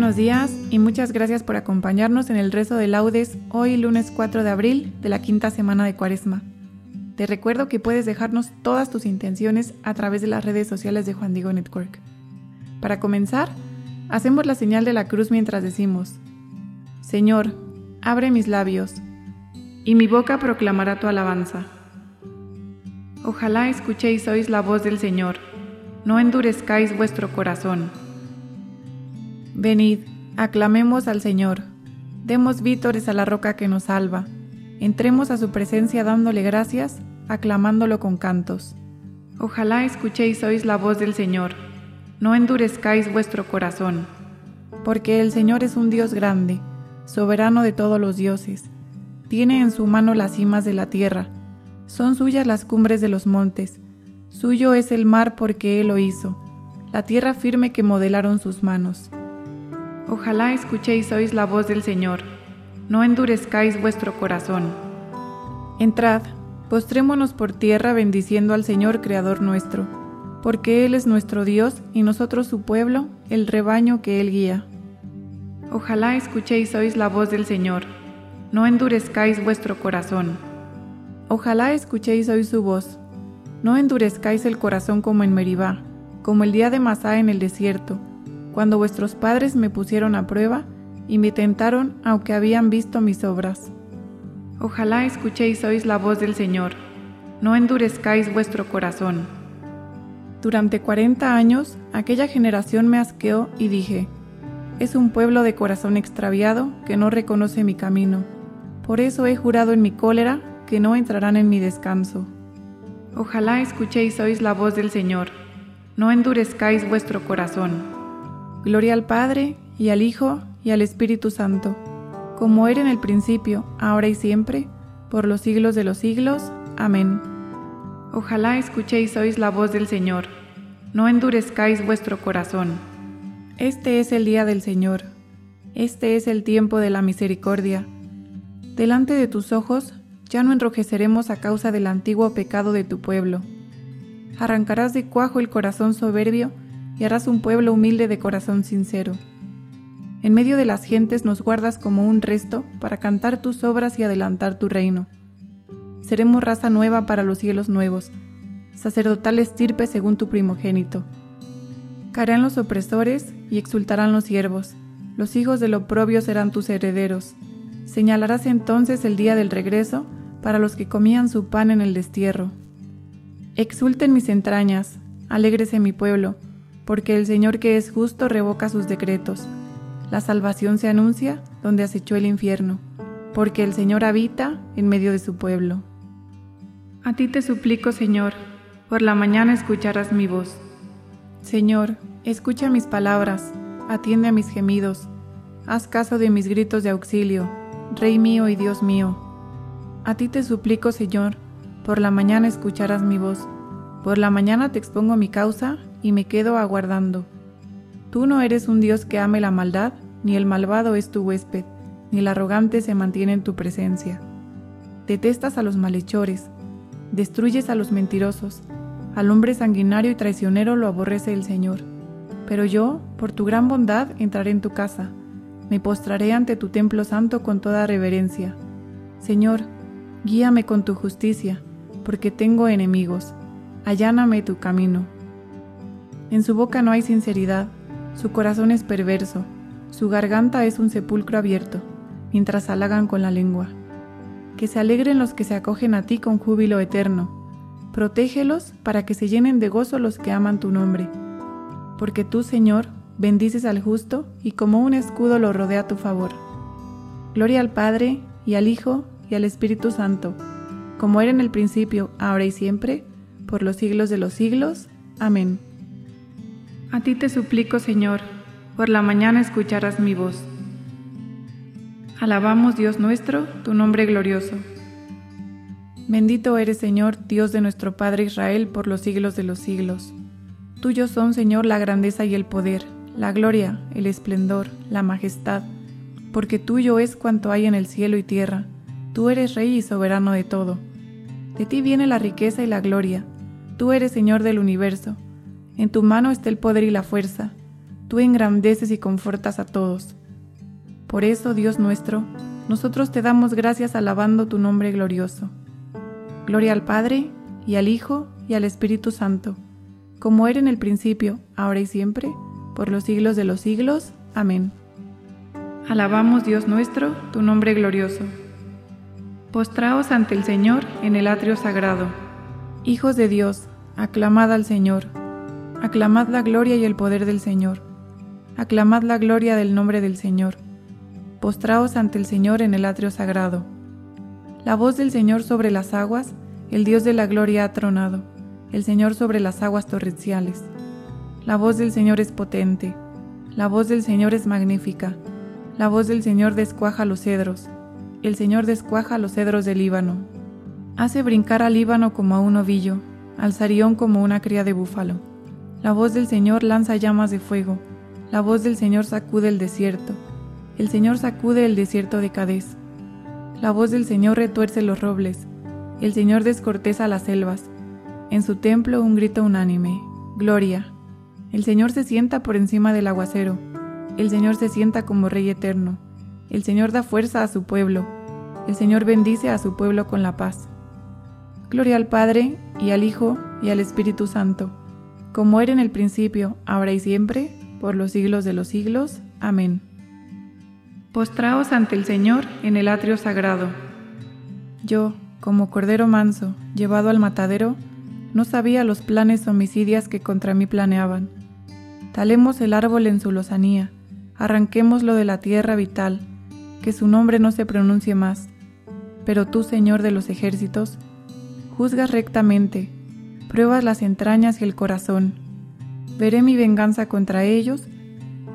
Buenos días y muchas gracias por acompañarnos en el rezo de laudes hoy lunes 4 de abril de la quinta semana de Cuaresma. Te recuerdo que puedes dejarnos todas tus intenciones a través de las redes sociales de Juan Diego Network. Para comenzar, hacemos la señal de la cruz mientras decimos, Señor, abre mis labios, y mi boca proclamará tu alabanza. Ojalá escuchéis hoy la voz del Señor, no endurezcáis vuestro corazón. Venid, aclamemos al Señor, demos vítores a la roca que nos salva, entremos a su presencia dándole gracias, aclamándolo con cantos. Ojalá escuchéis hoy la voz del Señor, no endurezcáis vuestro corazón, porque el Señor es un Dios grande, soberano de todos los dioses, tiene en su mano las cimas de la tierra, son suyas las cumbres de los montes, suyo es el mar porque Él lo hizo, la tierra firme que modelaron sus manos. Ojalá escuchéis hoy la voz del Señor, no endurezcáis vuestro corazón. Entrad, postrémonos por tierra bendiciendo al Señor Creador nuestro, porque Él es nuestro Dios y nosotros su pueblo, el rebaño que Él guía. Ojalá escuchéis hoy la voz del Señor, no endurezcáis vuestro corazón. Ojalá escuchéis hoy su voz, no endurezcáis el corazón como en Meribá, como el día de Masá en el desierto, cuando vuestros padres me pusieron a prueba y me tentaron aunque habían visto mis obras. Ojalá escuchéis hoy la voz del Señor, no endurezcáis vuestro corazón. Durante cuarenta años aquella generación me asqueó y dije, es un pueblo de corazón extraviado que no reconoce mi camino. Por eso he jurado en mi cólera que no entrarán en mi descanso. Ojalá escuchéis hoy la voz del Señor, no endurezcáis vuestro corazón. Gloria al Padre, y al Hijo, y al Espíritu Santo, como era en el principio, ahora y siempre, por los siglos de los siglos. Amén. Ojalá escuchéis hoy la voz del Señor, no endurezcáis vuestro corazón. Este es el día del Señor, este es el tiempo de la misericordia. Delante de tus ojos ya no enrojeceremos a causa del antiguo pecado de tu pueblo. Arrancarás de cuajo el corazón soberbio y harás un pueblo humilde de corazón sincero. En medio de las gentes nos guardas como un resto para cantar tus obras y adelantar tu reino. Seremos raza nueva para los cielos nuevos, sacerdotal estirpe según tu primogénito. Caerán los opresores y exultarán los siervos, los hijos del oprobio serán tus herederos. Señalarás entonces el día del regreso para los que comían su pan en el destierro. Exulten mis entrañas, alégrese mi pueblo, porque el Señor que es justo revoca sus decretos. La salvación se anuncia donde acechó el infierno, porque el Señor habita en medio de su pueblo. A ti te suplico, Señor, por la mañana escucharás mi voz. Señor, escucha mis palabras, atiende a mis gemidos, haz caso de mis gritos de auxilio, Rey mío y Dios mío. A ti te suplico, Señor, por la mañana escucharás mi voz, por la mañana te expongo mi causa y me quedo aguardando. Tú no eres un Dios que ame la maldad, ni el malvado es tu huésped. ni el arrogante se mantiene en tu presencia. Detestas a los malhechores, destruyes a los mentirosos, al hombre sanguinario y traicionero lo aborrece el Señor. Pero yo, por tu gran bondad, entraré en tu casa, me postraré ante tu templo santo con toda reverencia. Señor, guíame con tu justicia, porque tengo enemigos, alláname tu camino. En su boca no hay sinceridad, su corazón es perverso, su garganta es un sepulcro abierto, mientras halagan con la lengua. Que se alegren los que se acogen a ti con júbilo eterno. Protégelos para que se llenen de gozo los que aman tu nombre. Porque tú, Señor, bendices al justo y como un escudo lo rodea tu favor. Gloria al Padre, y al Hijo, y al Espíritu Santo, como era en el principio, ahora y siempre, por los siglos de los siglos. Amén. A ti te suplico, Señor, por la mañana escucharás mi voz. Alabamos, Dios nuestro, tu nombre glorioso. Bendito eres, Señor, Dios de nuestro Padre Israel, por los siglos de los siglos. Tuyos son, Señor, la grandeza y el poder, la gloria, el esplendor, la majestad, porque tuyo es cuanto hay en el cielo y tierra. Tú eres Rey y soberano de todo. De ti viene la riqueza y la gloria. Tú eres Señor del universo. En tu mano está el poder y la fuerza. Tú engrandeces y confortas a todos. Por eso, Dios nuestro, nosotros te damos gracias alabando tu nombre glorioso. Gloria al Padre, y al Hijo, y al Espíritu Santo, como era en el principio, ahora y siempre, por los siglos de los siglos. Amén. Alabamos, Dios nuestro, tu nombre glorioso. Postraos ante el Señor en el atrio sagrado. Hijos de Dios, aclamad al Señor. Aclamad la gloria y el poder del Señor. Aclamad la gloria del nombre del Señor postraos ante el Señor en el atrio sagrado. La voz del Señor sobre las aguas, el Dios de la gloria ha tronado, el Señor sobre las aguas torrenciales. La voz del Señor es potente, la voz del Señor es magnífica, la voz del Señor descuaja los cedros, el Señor descuaja los cedros del Líbano. Hace brincar al Líbano como a un ovillo, al Sarión como una cría de búfalo. La voz del Señor lanza llamas de fuego, la voz del Señor sacude el desierto el Señor sacude el desierto de Cadés. La voz del Señor retuerce los robles. El Señor descorteza las selvas. En su templo un grito unánime. Gloria. El Señor se sienta por encima del aguacero. El Señor se sienta como Rey eterno. El Señor da fuerza a su pueblo. El Señor bendice a su pueblo con la paz. Gloria al Padre, y al Hijo, y al Espíritu Santo, como era en el principio, ahora y siempre, por los siglos de los siglos. Amén. Postraos ante el Señor en el atrio sagrado. Yo, como cordero manso, llevado al matadero, no sabía los planes homicidias que contra mí planeaban. Talemos el árbol en su lozanía, arranquémoslo de la tierra vital, que su nombre no se pronuncie más. Pero tú, Señor de los ejércitos, juzgas rectamente, pruebas las entrañas y el corazón. Veré mi venganza contra ellos,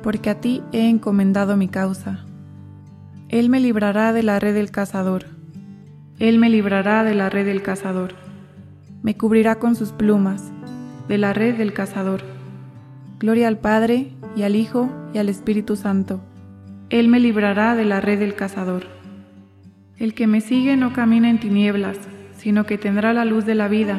porque a ti he encomendado mi causa. Él me librará de la red del cazador. Él me librará de la red del cazador. Me cubrirá con sus plumas, de la red del cazador. Gloria al Padre, y al Hijo, y al Espíritu Santo. Él me librará de la red del cazador. El que me sigue no camina en tinieblas, sino que tendrá la luz de la vida,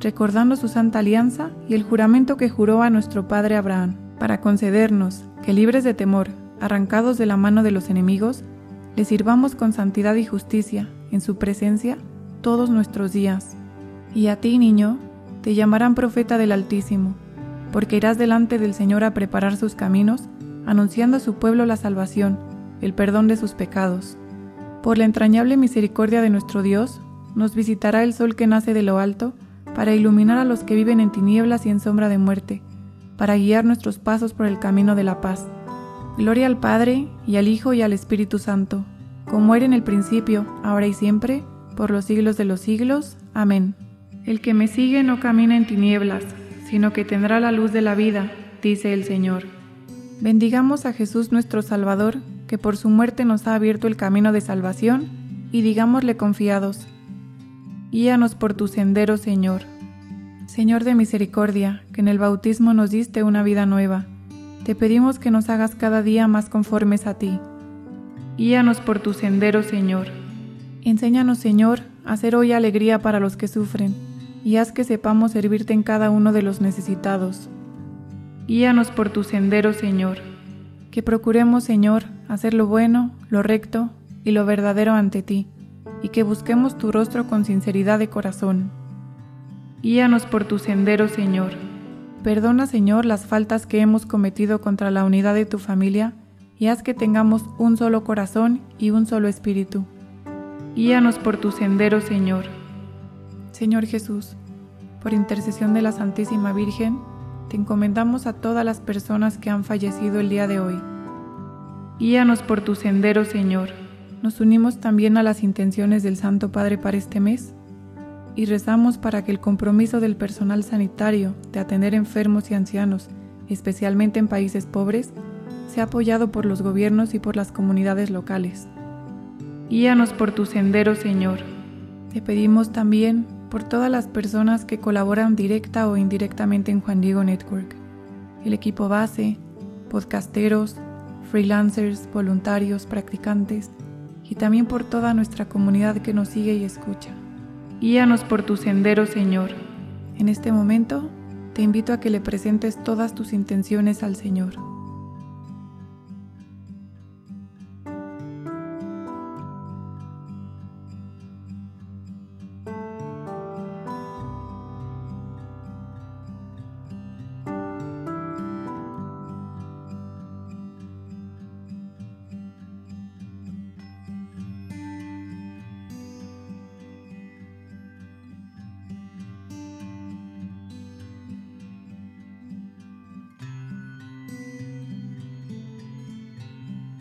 recordando su santa alianza y el juramento que juró a nuestro padre Abraham, para concedernos que libres de temor, arrancados de la mano de los enemigos, le sirvamos con santidad y justicia en su presencia todos nuestros días. Y a ti, niño, te llamarán profeta del Altísimo, porque irás delante del Señor a preparar sus caminos, anunciando a su pueblo la salvación, el perdón de sus pecados. Por la entrañable misericordia de nuestro Dios, nos visitará el sol que nace de lo alto, para iluminar a los que viven en tinieblas y en sombra de muerte, para guiar nuestros pasos por el camino de la paz. Gloria al Padre, y al Hijo, y al Espíritu Santo, como era en el principio, ahora y siempre, por los siglos de los siglos. Amén. El que me sigue no camina en tinieblas, sino que tendrá la luz de la vida, dice el Señor. Bendigamos a Jesús nuestro Salvador, que por su muerte nos ha abierto el camino de salvación, y digámosle confiados, Guíanos por tu sendero, Señor. Señor de misericordia, que en el bautismo nos diste una vida nueva, te pedimos que nos hagas cada día más conformes a ti. Guíanos por tu sendero, Señor. Enséñanos, Señor, a hacer hoy alegría para los que sufren, y haz que sepamos servirte en cada uno de los necesitados. Guíanos por tu sendero, Señor. Que procuremos, Señor, hacer lo bueno, lo recto y lo verdadero ante ti, y que busquemos tu rostro con sinceridad de corazón. Guíanos por tu sendero, Señor. Perdona, Señor, las faltas que hemos cometido contra la unidad de tu familia, y haz que tengamos un solo corazón y un solo espíritu. Guíanos por tu sendero, Señor. Señor Jesús, por intercesión de la Santísima Virgen, te encomendamos a todas las personas que han fallecido el día de hoy. Guíanos por tu sendero, Señor. Nos unimos también a las intenciones del Santo Padre para este mes y rezamos para que el compromiso del personal sanitario de atender enfermos y ancianos, especialmente en países pobres, sea apoyado por los gobiernos y por las comunidades locales. Guíanos por tu sendero, Señor. Te pedimos también por todas las personas que colaboran directa o indirectamente en Juan Diego Network, el equipo base, podcasteros, freelancers, voluntarios, practicantes, y también por toda nuestra comunidad que nos sigue y escucha. Guíanos por tu sendero, Señor. En este momento, te invito a que le presentes todas tus intenciones al Señor.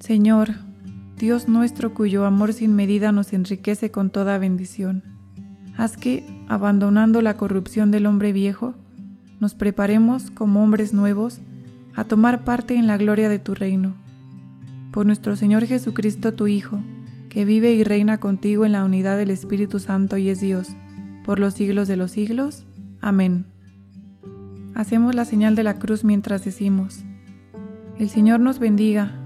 Señor, Dios nuestro cuyo amor sin medida nos enriquece con toda bendición, haz que, abandonando la corrupción del hombre viejo, nos preparemos como hombres nuevos a tomar parte en la gloria de tu reino. Por nuestro Señor Jesucristo, tu Hijo, que vive y reina contigo en la unidad del Espíritu Santo y es Dios, por los siglos de los siglos. Amén. Hacemos la señal de la cruz mientras decimos, El Señor nos bendiga